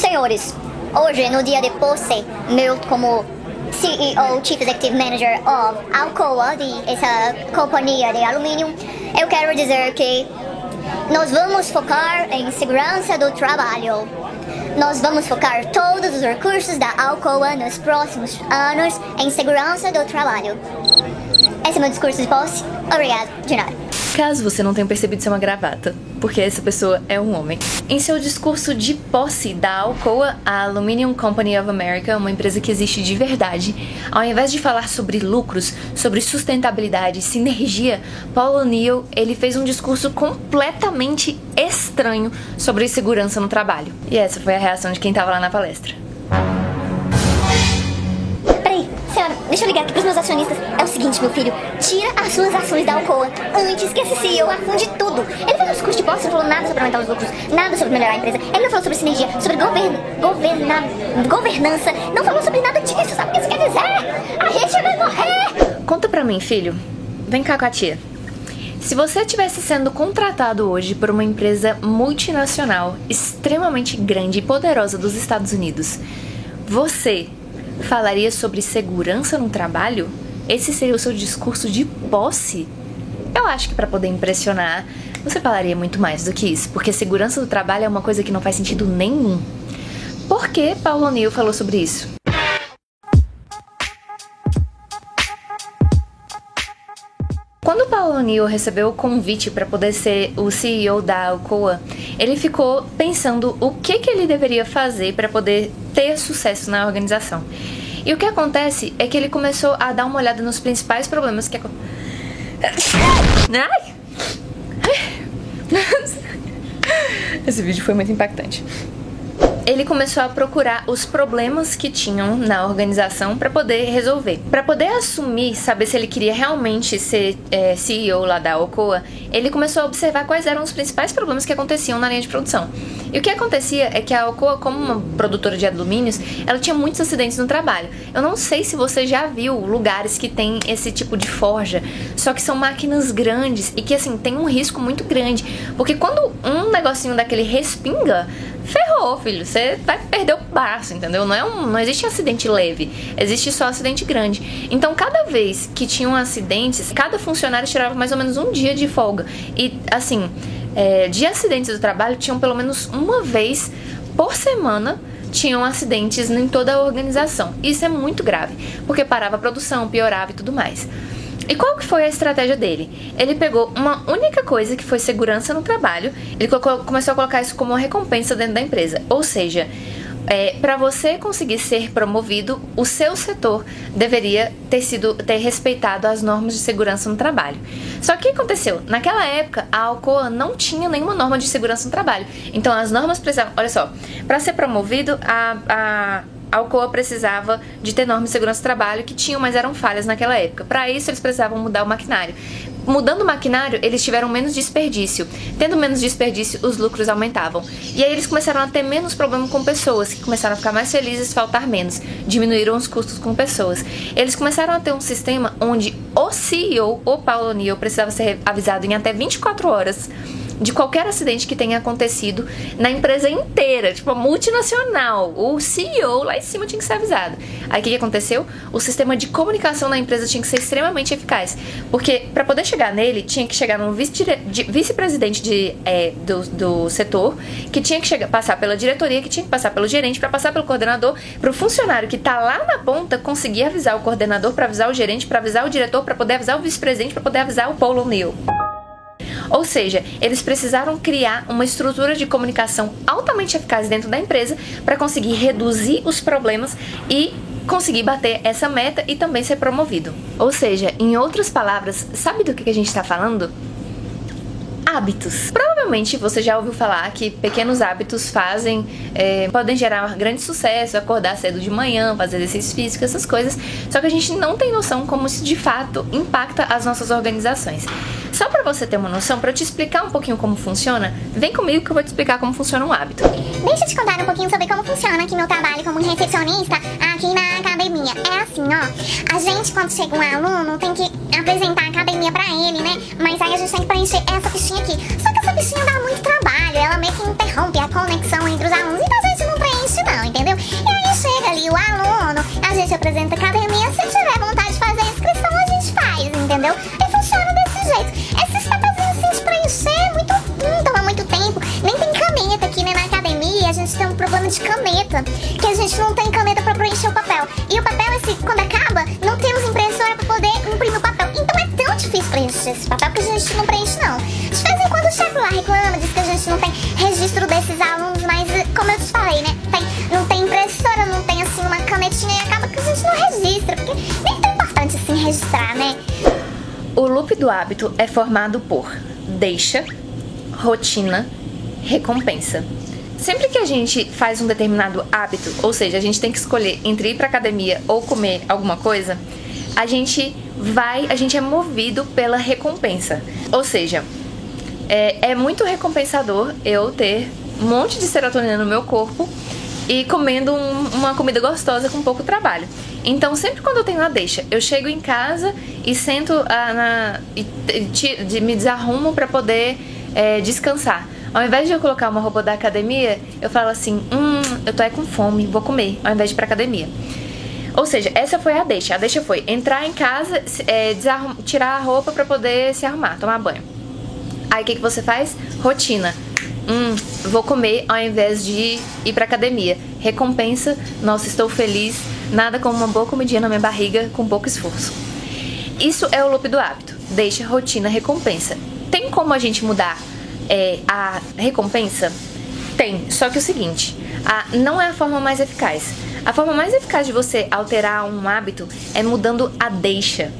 Senhores, hoje no dia de posse meu como CEO, Chief Executive Manager of Alcoa, de essa companhia de alumínio, eu quero dizer que nós vamos focar em segurança do trabalho. Nós vamos focar todos os recursos da Alcoa nos próximos anos em segurança do trabalho. Esse é meu discurso de posse. Obrigado, de nada. Caso você não tenha percebido, isso é uma gravata, porque essa pessoa é um homem. Em seu discurso de posse da Alcoa, a Aluminium Company of America, uma empresa que existe de verdade, ao invés de falar sobre lucros, sobre sustentabilidade, sinergia, Paul O'Neill, ele fez um discurso completamente estranho sobre segurança no trabalho. E essa foi a reação de quem estava lá na palestra. Deixa eu ligar aqui pros meus acionistas. É o seguinte, meu filho. Tira as suas ações da Alcoa antes que esse CEO afunde tudo. Ele fez um discurso de posse, não falou nada sobre aumentar os lucros, nada sobre melhorar a empresa. Ele não falou sobre sinergia, sobre govern... governa... governança. Não falou sobre nada disso. Sabe o que isso quer dizer? A gente vai morrer! Conta pra mim, filho. Vem cá com a tia. Se você estivesse sendo contratado hoje por uma empresa multinacional extremamente grande e poderosa dos Estados Unidos, você falaria sobre segurança no trabalho? Esse seria o seu discurso de posse? Eu acho que para poder impressionar, você falaria muito mais do que isso, porque segurança do trabalho é uma coisa que não faz sentido nenhum. Por que Paulo O'Neill falou sobre isso? Quando Paulo O'Neill recebeu o convite para poder ser o CEO da Alcoa, ele ficou pensando o que, que ele deveria fazer para poder ter sucesso na organização. E o que acontece é que ele começou a dar uma olhada nos principais problemas que Ai! Esse vídeo foi muito impactante ele começou a procurar os problemas que tinham na organização para poder resolver. Para poder assumir, saber se ele queria realmente ser é, CEO lá da Alcoa, ele começou a observar quais eram os principais problemas que aconteciam na linha de produção. E o que acontecia é que a Alcoa, como uma produtora de alumínios, ela tinha muitos acidentes no trabalho. Eu não sei se você já viu lugares que tem esse tipo de forja, só que são máquinas grandes e que assim tem um risco muito grande, porque quando um negocinho daquele respinga, ferrou, filho. Você vai perder o braço, entendeu? Não, é um, não existe acidente leve, existe só acidente grande. Então, cada vez que tinham acidentes, cada funcionário tirava mais ou menos um dia de folga. E, assim, é, de acidentes do trabalho, tinham pelo menos uma vez por semana tinham acidentes em toda a organização. Isso é muito grave, porque parava a produção, piorava e tudo mais. E qual que foi a estratégia dele? Ele pegou uma única coisa que foi segurança no trabalho, ele começou a colocar isso como uma recompensa dentro da empresa. Ou seja, é, para você conseguir ser promovido, o seu setor deveria ter sido ter respeitado as normas de segurança no trabalho. Só que o que aconteceu? Naquela época, a Alcoa não tinha nenhuma norma de segurança no trabalho. Então as normas precisavam. Olha só, para ser promovido, a, a a Alcoa precisava de ter normas de segurança do trabalho que tinham, mas eram falhas naquela época. Para isso, eles precisavam mudar o maquinário. Mudando o maquinário, eles tiveram menos desperdício. Tendo menos desperdício, os lucros aumentavam. E aí eles começaram a ter menos problema com pessoas, que começaram a ficar mais felizes, faltar menos. Diminuíram os custos com pessoas. Eles começaram a ter um sistema onde o CEO, o Paulo O'Neill, precisava ser avisado em até 24 horas de qualquer acidente que tenha acontecido na empresa inteira, tipo, multinacional. O CEO lá em cima tinha que ser avisado. Aí o que, que aconteceu? O sistema de comunicação na empresa tinha que ser extremamente eficaz. Porque para poder chegar nele, tinha que chegar no vice-presidente de, é, do, do setor, que tinha que chegar, passar pela diretoria, que tinha que passar pelo gerente, para passar pelo coordenador, para o funcionário que tá lá na ponta conseguir avisar o coordenador, para avisar o gerente, para avisar o diretor, para poder avisar o vice-presidente, para poder avisar o Paulo O'Neill. Ou seja, eles precisaram criar uma estrutura de comunicação altamente eficaz dentro da empresa para conseguir reduzir os problemas e conseguir bater essa meta e também ser promovido. Ou seja, em outras palavras, sabe do que a gente está falando? hábitos. Provavelmente você já ouviu falar que pequenos hábitos fazem, é, podem gerar grande sucesso, acordar cedo de manhã, fazer exercício físico, essas coisas. Só que a gente não tem noção como isso de fato impacta as nossas organizações. Só para você ter uma noção, para eu te explicar um pouquinho como funciona, vem comigo que eu vou te explicar como funciona um hábito. Deixa eu te contar um pouquinho sobre como funciona aqui meu trabalho como recepcionista aqui na academia. É assim, ó. A gente, quando chega um aluno, tem que apresentar gente não tem caneta pra preencher o papel. E o papel, esse, quando acaba, não temos impressora pra poder imprimir o papel. Então é tão difícil preencher esse papel que a gente não preenche, não. De vez em quando o chefe lá reclama, diz que a gente não tem registro desses alunos, mas como eu te falei, né? Tem, não tem impressora, não tem assim uma canetinha e acaba que a gente não registra, porque nem tão importante assim registrar, né? O loop do hábito é formado por deixa, rotina, recompensa. Sempre que a gente faz um determinado hábito, ou seja, a gente tem que escolher entre ir para academia ou comer alguma coisa, a gente vai, a gente é movido pela recompensa. Ou seja, é, é muito recompensador eu ter um monte de serotonina no meu corpo e comendo um, uma comida gostosa com pouco trabalho. Então, sempre quando eu tenho a deixa, eu chego em casa e sento ah, na, e, me desarrumo para poder é, descansar. Ao invés de eu colocar uma roupa da academia, eu falo assim: hum, eu tô aí com fome, vou comer, ao invés de ir pra academia. Ou seja, essa foi a deixa. A deixa foi entrar em casa, é, tirar a roupa para poder se arrumar, tomar banho. Aí o que, que você faz? Rotina. Hum, vou comer ao invés de ir pra academia. Recompensa, nossa, estou feliz. Nada como uma boa comidinha na minha barriga com pouco esforço. Isso é o loop do hábito. Deixa, rotina, recompensa. Tem como a gente mudar é, a recompensa? Tem, só que o seguinte, a, não é a forma mais eficaz. A forma mais eficaz de você alterar um hábito é mudando a deixa.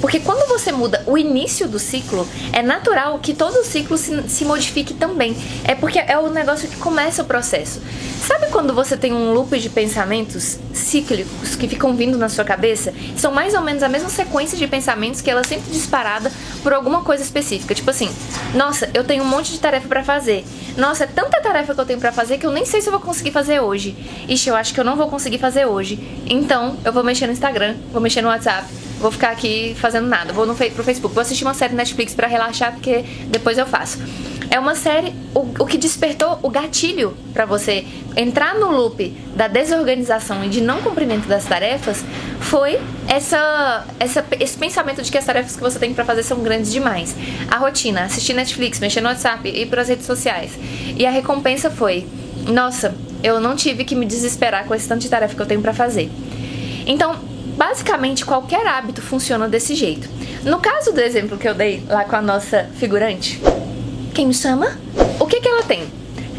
Porque quando você muda o início do ciclo, é natural que todo o ciclo se, se modifique também. É porque é o negócio que começa o processo. Sabe quando você tem um loop de pensamentos cíclicos que ficam vindo na sua cabeça? São mais ou menos a mesma sequência de pensamentos que ela sempre disparada por alguma coisa específica. Tipo assim, nossa, eu tenho um monte de tarefa para fazer. Nossa, é tanta tarefa que eu tenho para fazer que eu nem sei se eu vou conseguir fazer hoje. Ixi, eu acho que eu não vou conseguir fazer hoje. Então, eu vou mexer no Instagram, vou mexer no WhatsApp, vou ficar aqui fazendo nada. Vou no, pro Facebook, vou assistir uma série Netflix para relaxar, porque depois eu faço. É uma série, o, o que despertou o gatilho para você entrar no loop da desorganização e de não cumprimento das tarefas foi essa, essa, esse pensamento de que as tarefas que você tem para fazer são grandes demais. A rotina, assistir Netflix, mexer no WhatsApp, ir para as redes sociais. E a recompensa foi: nossa, eu não tive que me desesperar com esse tanto de tarefa que eu tenho para fazer. Então, basicamente qualquer hábito funciona desse jeito. No caso do exemplo que eu dei lá com a nossa figurante, quem me chama? O que, que ela tem?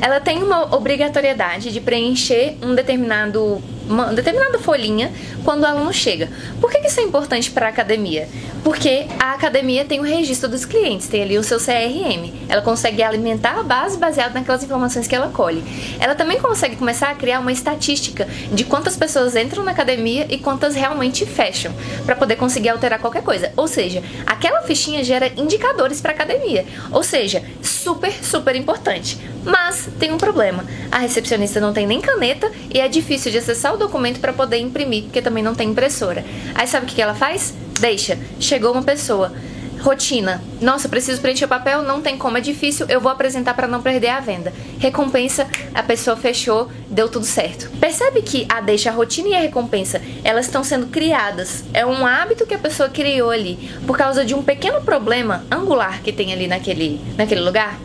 Ela tem uma obrigatoriedade de preencher um determinado uma determinada folhinha quando o aluno chega. Por que isso é importante para a academia? Porque a academia tem o registro dos clientes, tem ali o seu CRM. Ela consegue alimentar a base baseada naquelas informações que ela colhe. Ela também consegue começar a criar uma estatística de quantas pessoas entram na academia e quantas realmente fecham, para poder conseguir alterar qualquer coisa. Ou seja, aquela fichinha gera indicadores para a academia. Ou seja, super, super importante. Mas tem um problema. A recepcionista não tem nem caneta e é difícil de acessar o documento para poder imprimir, porque também não tem impressora. Aí sabe o que ela faz? Deixa. Chegou uma pessoa. Rotina. Nossa, preciso preencher o papel, não tem como, é difícil, eu vou apresentar para não perder a venda. Recompensa, a pessoa fechou, deu tudo certo. Percebe que a deixa, a rotina e a recompensa, elas estão sendo criadas. É um hábito que a pessoa criou ali por causa de um pequeno problema angular que tem ali naquele, naquele lugar.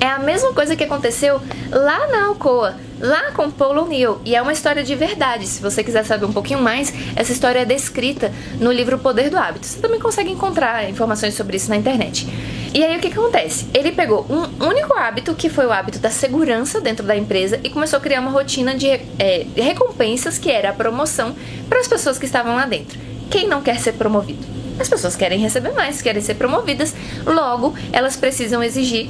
É a mesma coisa que aconteceu lá na Alcoa, lá com Paul O'Neill, e é uma história de verdade. Se você quiser saber um pouquinho mais, essa história é descrita no livro O Poder do Hábito. Você também consegue encontrar informações sobre isso na internet. E aí o que, que acontece? Ele pegou um único hábito, que foi o hábito da segurança dentro da empresa, e começou a criar uma rotina de é, recompensas, que era a promoção para as pessoas que estavam lá dentro. Quem não quer ser promovido? As pessoas querem receber mais, querem ser promovidas, logo elas precisam exigir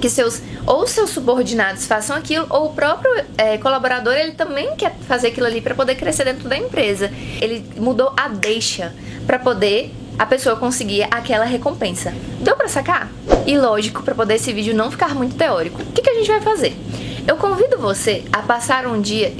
que seus ou seus subordinados façam aquilo ou o próprio é, colaborador ele também quer fazer aquilo ali para poder crescer dentro da empresa. Ele mudou a deixa para poder a pessoa conseguir aquela recompensa. Deu para sacar? E lógico, para poder esse vídeo não ficar muito teórico, o que, que a gente vai fazer? Eu convido você a passar um dia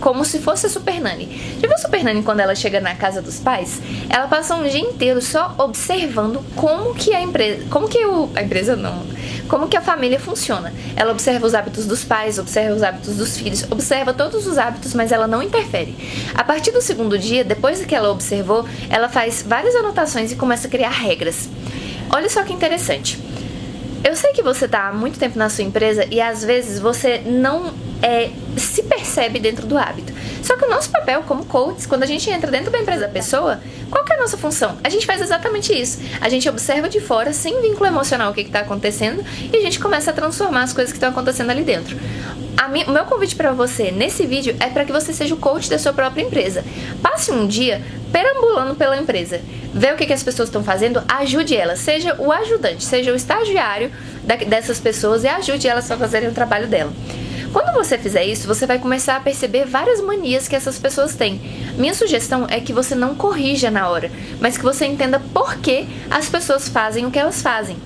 como se fosse a Super Nani. Já viu a Super Nani quando ela chega na casa dos pais? Ela passa um dia inteiro só observando como que a empresa, como que o, a empresa não, como que a família funciona. Ela observa os hábitos dos pais, observa os hábitos dos filhos, observa todos os hábitos, mas ela não interfere. A partir do segundo dia, depois que ela observou, ela faz várias anotações e começa a criar regras. Olha só que interessante. Eu sei que você está há muito tempo na sua empresa e às vezes você não é, se percebe dentro do hábito. Só que o nosso papel como coaches, quando a gente entra dentro da empresa da pessoa, qual que é a nossa função? A gente faz exatamente isso. A gente observa de fora, sem vínculo emocional, o que está acontecendo e a gente começa a transformar as coisas que estão acontecendo ali dentro. Minha, o meu convite para você nesse vídeo é para que você seja o coach da sua própria empresa. Passe um dia perambulando pela empresa, vê o que, que as pessoas estão fazendo, ajude elas, seja o ajudante, seja o estagiário dessas pessoas e ajude elas a fazerem o trabalho dela. Quando você fizer isso, você vai começar a perceber várias manias que essas pessoas têm. Minha sugestão é que você não corrija na hora, mas que você entenda por que as pessoas fazem o que elas fazem.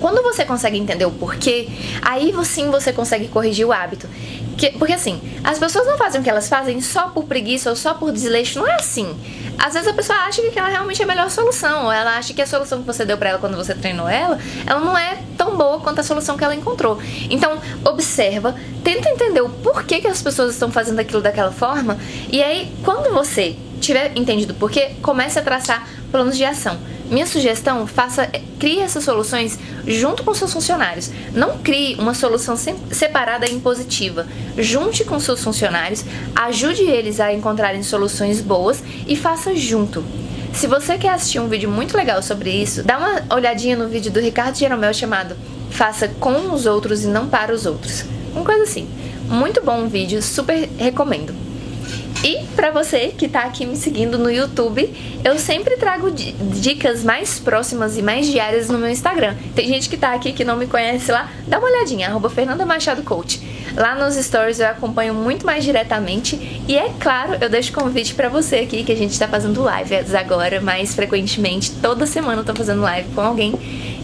Quando você consegue entender o porquê, aí sim você consegue corrigir o hábito. Que, porque assim, as pessoas não fazem o que elas fazem só por preguiça ou só por desleixo, não é assim. Às vezes a pessoa acha que ela realmente é a melhor solução, ou ela acha que a solução que você deu para ela quando você treinou ela, ela não é tão boa quanto a solução que ela encontrou. Então, observa, tenta entender o porquê que as pessoas estão fazendo aquilo daquela forma, e aí quando você tiver entendido o porquê, comece a traçar planos de ação. Minha sugestão, faça, crie essas soluções junto com seus funcionários. Não crie uma solução separada e impositiva. Junte com seus funcionários, ajude eles a encontrarem soluções boas e faça junto. Se você quer assistir um vídeo muito legal sobre isso, dá uma olhadinha no vídeo do Ricardo Jeromel chamado Faça com os outros e não para os outros. Uma coisa assim. Muito bom vídeo, super recomendo. E para você que tá aqui me seguindo no YouTube, eu sempre trago dicas mais próximas e mais diárias no meu Instagram. Tem gente que tá aqui que não me conhece lá, dá uma olhadinha, arroba Fernanda Machado Coach. Lá nos stories eu acompanho muito mais diretamente e é claro, eu deixo convite para você aqui que a gente tá fazendo lives agora mais frequentemente. Toda semana eu tô fazendo live com alguém.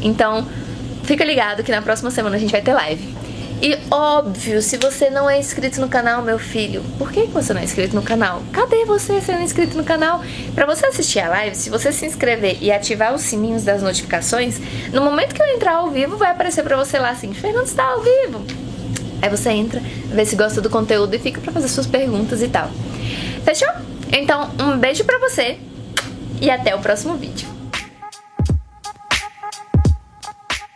Então, fica ligado que na próxima semana a gente vai ter live. E óbvio, se você não é inscrito no canal, meu filho, por que você não é inscrito no canal? Cadê você sendo inscrito no canal? Para você assistir a live, se você se inscrever e ativar os sininhos das notificações, no momento que eu entrar ao vivo, vai aparecer para você lá assim: Fernando está ao vivo. Aí você entra, vê se gosta do conteúdo e fica para fazer suas perguntas e tal. Fechou? Então, um beijo pra você e até o próximo vídeo.